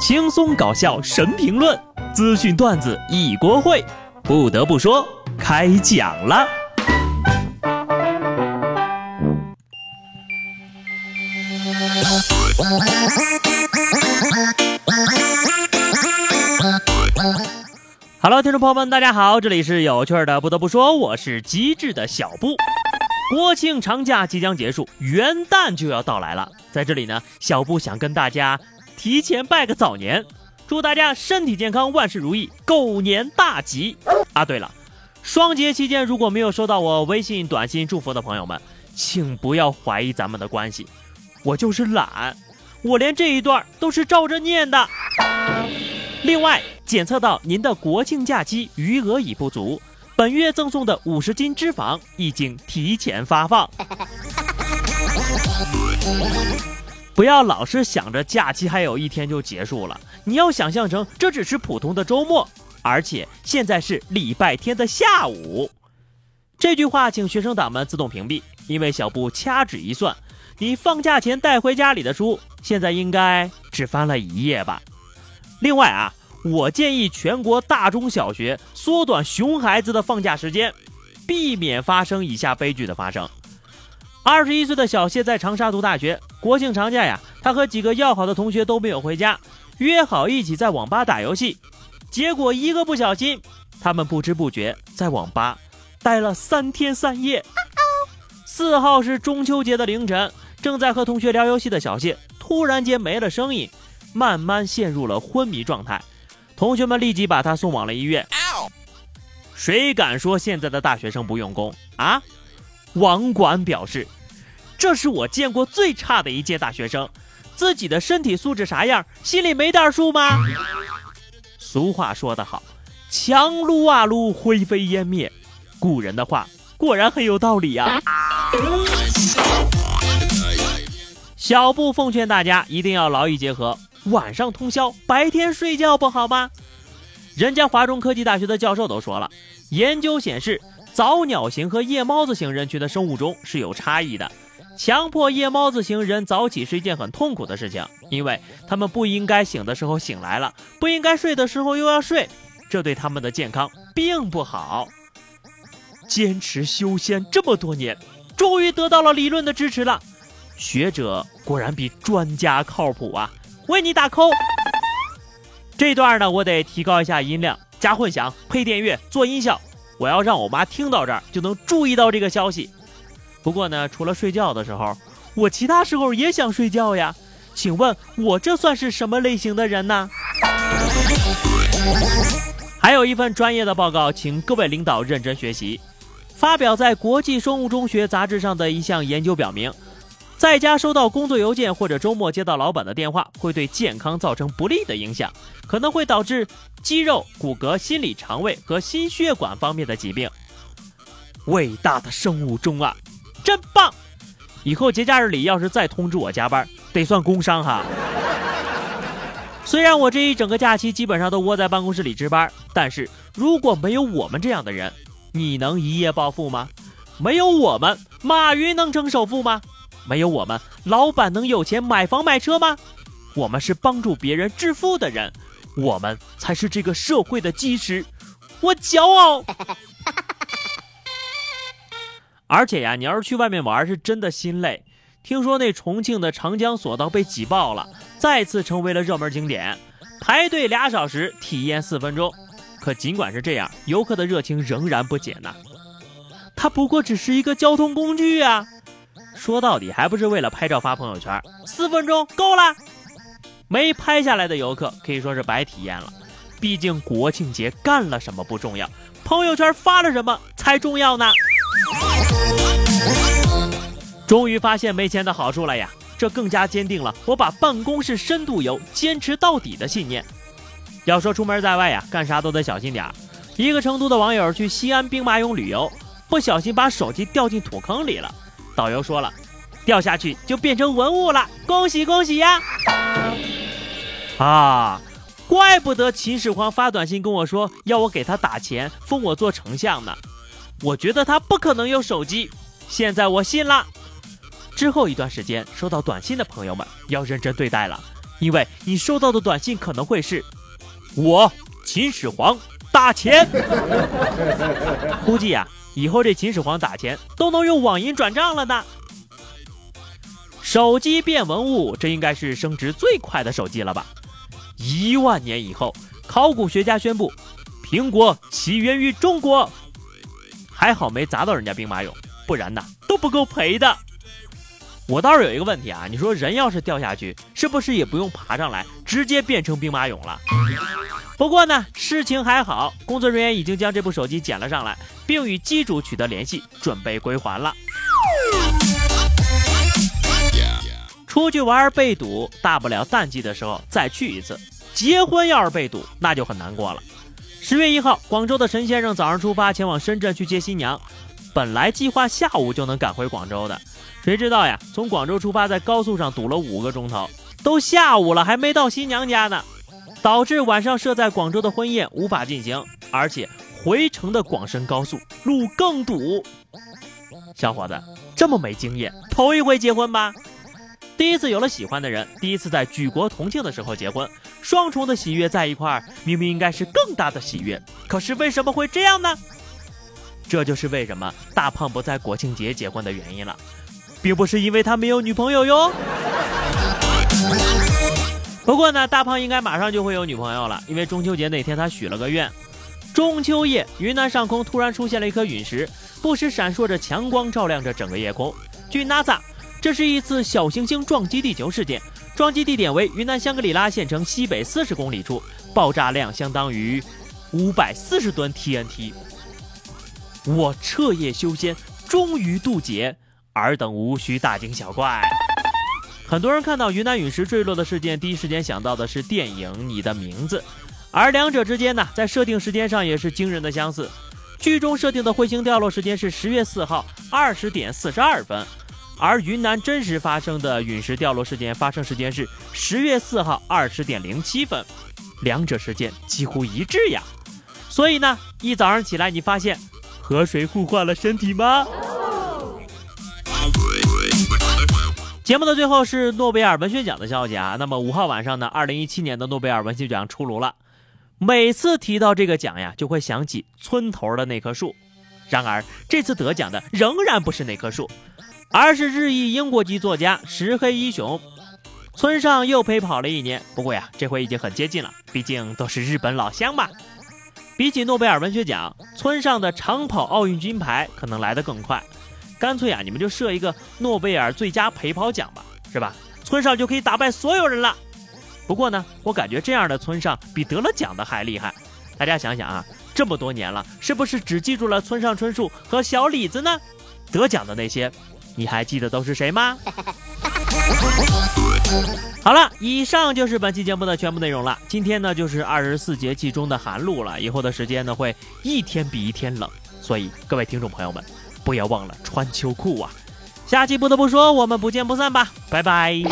轻松搞笑神评论，资讯段子一锅烩。不得不说，开讲了。Hello，听众朋友们，大家好，这里是有趣的。不得不说，我是机智的小布。国庆长假即将结束，元旦就要到来了。在这里呢，小布想跟大家提前拜个早年，祝大家身体健康，万事如意，狗年大吉啊！对了，双节期间如果没有收到我微信短信祝福的朋友们，请不要怀疑咱们的关系，我就是懒，我连这一段都是照着念的。另外，检测到您的国庆假期余额已不足。本月赠送的五十斤脂肪已经提前发放，不要老是想着假期还有一天就结束了，你要想象成这只是普通的周末，而且现在是礼拜天的下午。这句话请学生党们自动屏蔽，因为小布掐指一算，你放假前带回家里的书，现在应该只翻了一页吧。另外啊。我建议全国大中小学缩短熊孩子的放假时间，避免发生以下悲剧的发生。二十一岁的小谢在长沙读大学，国庆长假呀，他和几个要好的同学都没有回家，约好一起在网吧打游戏。结果一个不小心，他们不知不觉在网吧待了三天三夜。四号是中秋节的凌晨，正在和同学聊游戏的小谢突然间没了声音，慢慢陷入了昏迷状态。同学们立即把他送往了医院。谁敢说现在的大学生不用功啊？网管表示，这是我见过最差的一届大学生，自己的身体素质啥样，心里没点数吗？俗话说得好，强撸啊撸，灰飞烟灭。古人的话果然很有道理呀。小布奉劝大家一定要劳逸结合。晚上通宵，白天睡觉不好吗？人家华中科技大学的教授都说了，研究显示，早鸟型和夜猫子型人群的生物钟是有差异的。强迫夜猫子型人早起是一件很痛苦的事情，因为他们不应该醒的时候醒来了，不应该睡的时候又要睡，这对他们的健康并不好。坚持修仙这么多年，终于得到了理论的支持了。学者果然比专家靠谱啊！为你打 call。这段呢，我得提高一下音量，加混响，配电乐，做音效。我要让我妈听到这儿就能注意到这个消息。不过呢，除了睡觉的时候，我其他时候也想睡觉呀。请问，我这算是什么类型的人呢？还有一份专业的报告，请各位领导认真学习。发表在《国际生物钟学杂志》上的一项研究表明。在家收到工作邮件或者周末接到老板的电话，会对健康造成不利的影响，可能会导致肌肉、骨骼、心理、肠胃和心血管方面的疾病。伟大的生物钟啊，真棒！以后节假日里要是再通知我加班，得算工伤哈。虽然我这一整个假期基本上都窝在办公室里值班，但是如果没有我们这样的人，你能一夜暴富吗？没有我们，马云能成首富吗？没有我们，老板能有钱买房买车吗？我们是帮助别人致富的人，我们才是这个社会的基石。我骄傲。而且呀，你要是去外面玩，是真的心累。听说那重庆的长江索道被挤爆了，再次成为了热门景点，排队俩小时，体验四分钟。可尽管是这样，游客的热情仍然不减呐。它不过只是一个交通工具啊。说到底还不是为了拍照发朋友圈，四分钟够了，没拍下来的游客可以说是白体验了。毕竟国庆节干了什么不重要，朋友圈发了什么才重要呢。终于发现没钱的好处了呀，这更加坚定了我把办公室深度游坚持到底的信念。要说出门在外呀，干啥都得小心点儿。一个成都的网友去西安兵马俑旅游，不小心把手机掉进土坑里了。导游说了，掉下去就变成文物了，恭喜恭喜呀！啊，怪不得秦始皇发短信跟我说要我给他打钱封我做丞相呢。我觉得他不可能有手机，现在我信了。之后一段时间收到短信的朋友们要认真对待了，因为你收到的短信可能会是“我秦始皇打钱”，估计呀，以后这秦始皇打钱都能用网银转账了呢。手机变文物，这应该是升值最快的手机了吧？一万年以后，考古学家宣布，苹果起源于中国。还好没砸到人家兵马俑，不然呢都不够赔的。我倒是有一个问题啊，你说人要是掉下去，是不是也不用爬上来，直接变成兵马俑了？不过呢，事情还好，工作人员已经将这部手机捡了上来，并与机主取得联系，准备归还了。出去玩被堵，大不了淡季的时候再去一次。结婚要是被堵，那就很难过了。十月一号，广州的陈先生早上出发前往深圳去接新娘，本来计划下午就能赶回广州的，谁知道呀？从广州出发，在高速上堵了五个钟头，都下午了还没到新娘家呢，导致晚上设在广州的婚宴无法进行，而且回程的广深高速路更堵。小伙子这么没经验，头一回结婚吧？第一次有了喜欢的人，第一次在举国同庆的时候结婚，双重的喜悦在一块儿，明明应该是更大的喜悦，可是为什么会这样呢？这就是为什么大胖不在国庆节结婚的原因了，并不是因为他没有女朋友哟。不过呢，大胖应该马上就会有女朋友了，因为中秋节那天他许了个愿。中秋夜，云南上空突然出现了一颗陨石，不时闪烁着强光，照亮着整个夜空。据 NASA。这是一次小行星撞击地球事件，撞击地点为云南香格里拉县城西北四十公里处，爆炸量相当于五百四十吨 TNT。我彻夜修仙，终于渡劫，尔等无需大惊小怪。很多人看到云南陨石坠落的事件，第一时间想到的是电影《你的名字》，而两者之间呢，在设定时间上也是惊人的相似。剧中设定的彗星掉落时间是十月四号二十点四十二分。而云南真实发生的陨石掉落事件发生时间是十月四号二十点零七分，两者时间几乎一致呀。所以呢，一早上起来，你发现河水互换了身体吗？节目的最后是诺贝尔文学奖的消息啊。那么五号晚上呢，二零一七年的诺贝尔文学奖出炉了。每次提到这个奖呀，就会想起村头的那棵树。然而这次得奖的仍然不是那棵树。而是日裔英国籍作家石黑一雄，村上又陪跑了一年。不过呀，这回已经很接近了，毕竟都是日本老乡嘛。比起诺贝尔文学奖，村上的长跑奥运金牌可能来得更快。干脆啊，你们就设一个诺贝尔最佳陪跑奖吧，是吧？村上就可以打败所有人了。不过呢，我感觉这样的村上比得了奖的还厉害。大家想想啊，这么多年了，是不是只记住了村上春树和小李子呢？得奖的那些。你还记得都是谁吗？好了，以上就是本期节目的全部内容了。今天呢，就是二十四节气中的寒露了，以后的时间呢，会一天比一天冷，所以各位听众朋友们，不要忘了穿秋裤啊！下期不得不说，我们不见不散吧，拜拜。